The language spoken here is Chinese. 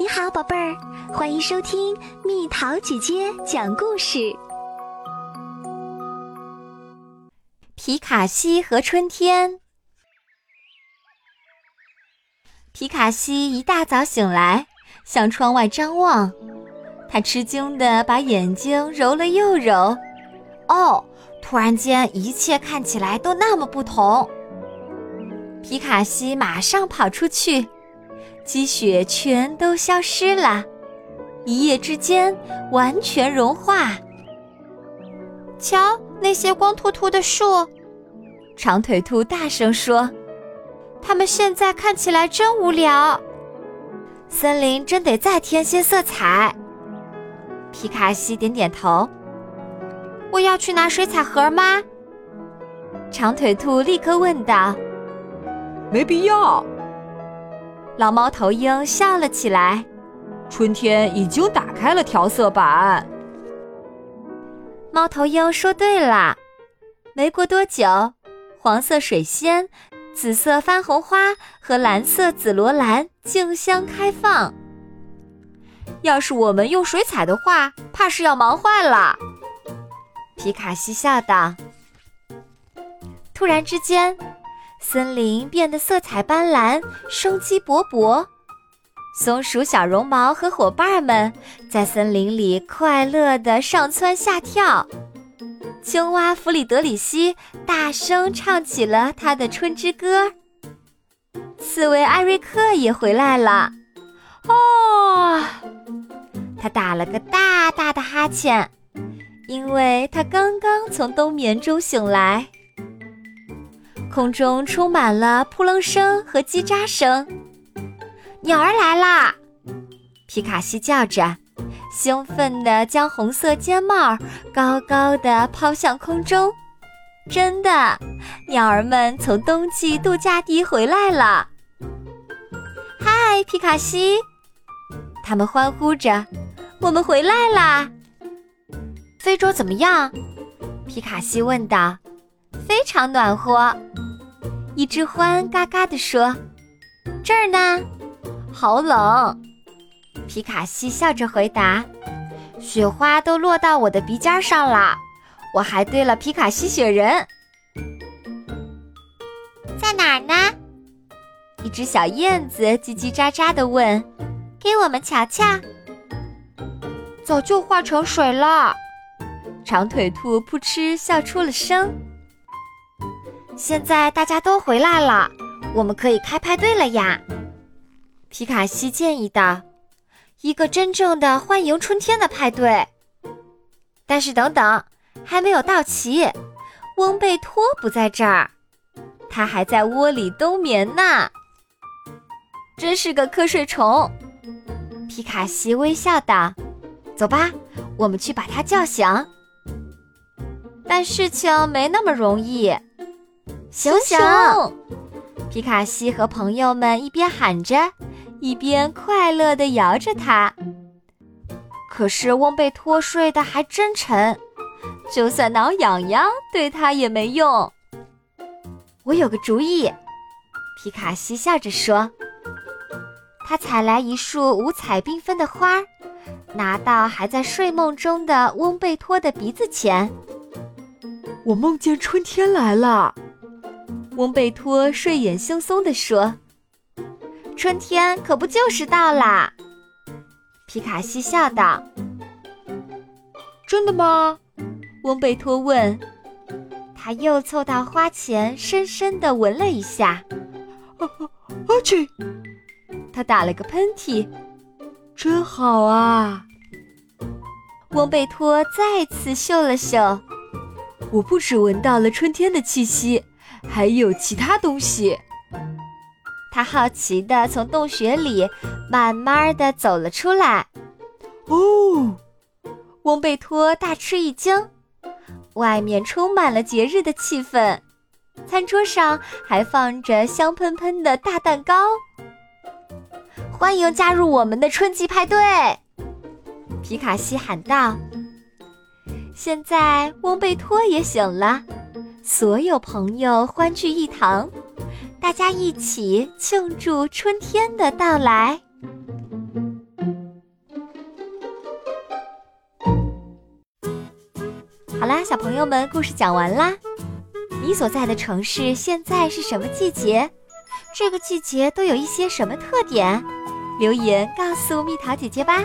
你好，宝贝儿，欢迎收听蜜桃姐姐讲故事。皮卡西和春天。皮卡西一大早醒来，向窗外张望，他吃惊地把眼睛揉了又揉。哦，突然间，一切看起来都那么不同。皮卡西马上跑出去。积雪全都消失了，一夜之间完全融化。瞧那些光秃秃的树，长腿兔大声说：“它们现在看起来真无聊。森林真得再添些色彩。”皮卡西点点头。我要去拿水彩盒吗？长腿兔立刻问道。没必要。老猫头鹰笑了起来。春天已经打开了调色板。猫头鹰说：“对啦。”没过多久，黄色水仙、紫色番红花和蓝色紫罗兰竞相开放。要是我们用水彩的话，怕是要忙坏了。皮卡西笑道。突然之间。森林变得色彩斑斓，生机勃勃。松鼠小绒毛和伙伴们在森林里快乐地上蹿下跳。青蛙弗里德里希大声唱起了他的春之歌。刺猬艾瑞克也回来了。哦，他打了个大大的哈欠，因为他刚刚从冬眠中醒来。空中充满了扑棱声和叽喳声，鸟儿来啦！皮卡西叫着，兴奋地将红色尖帽高高地抛向空中。真的，鸟儿们从冬季度假地回来了。嗨，皮卡西！他们欢呼着：“我们回来啦！”非洲怎么样？皮卡西问道。非常暖和。一只獾嘎嘎地说：“这儿呢，好冷。”皮卡西笑着回答：“雪花都落到我的鼻尖上了。我还堆了皮卡西雪人，在哪儿呢？”一只小燕子叽叽喳喳地问：“给我们瞧瞧。”早就化成水了。长腿兔扑哧笑出了声。现在大家都回来了，我们可以开派对了呀！皮卡西建议道：“一个真正的欢迎春天的派对。”但是等等，还没有到齐，翁贝托不在这儿，他还在窝里冬眠呢。真是个瞌睡虫！皮卡西微笑道：“走吧，我们去把他叫醒。”但事情没那么容易。熊熊！皮卡西和朋友们一边喊着，一边快乐地摇着它。可是翁贝托睡得还真沉，就算挠痒痒，对他也没用。我有个主意，皮卡西笑着说。他采来一束五彩缤纷的花，拿到还在睡梦中的翁贝托的鼻子前。我梦见春天来了。翁贝托睡眼惺忪地说：“春天可不就是到啦？”皮卡西笑道。“真的吗？”翁贝托问。他又凑到花前，深深地闻了一下。“啊啊去！”他打了个喷嚏。“真好啊！”翁贝托再次嗅了嗅。“我不止闻到了春天的气息。”还有其他东西。他好奇地从洞穴里慢慢地走了出来。哦，翁贝托大吃一惊。外面充满了节日的气氛，餐桌上还放着香喷喷的大蛋糕。欢迎加入我们的春季派对！皮卡西喊道。现在翁贝托也醒了。所有朋友欢聚一堂。大家一起庆祝春天的到来。好啦小朋友们故事讲完啦。你所在的城市现在是什么季节？这个季节都有一些什么特点？留言告诉蜜桃姐姐吧。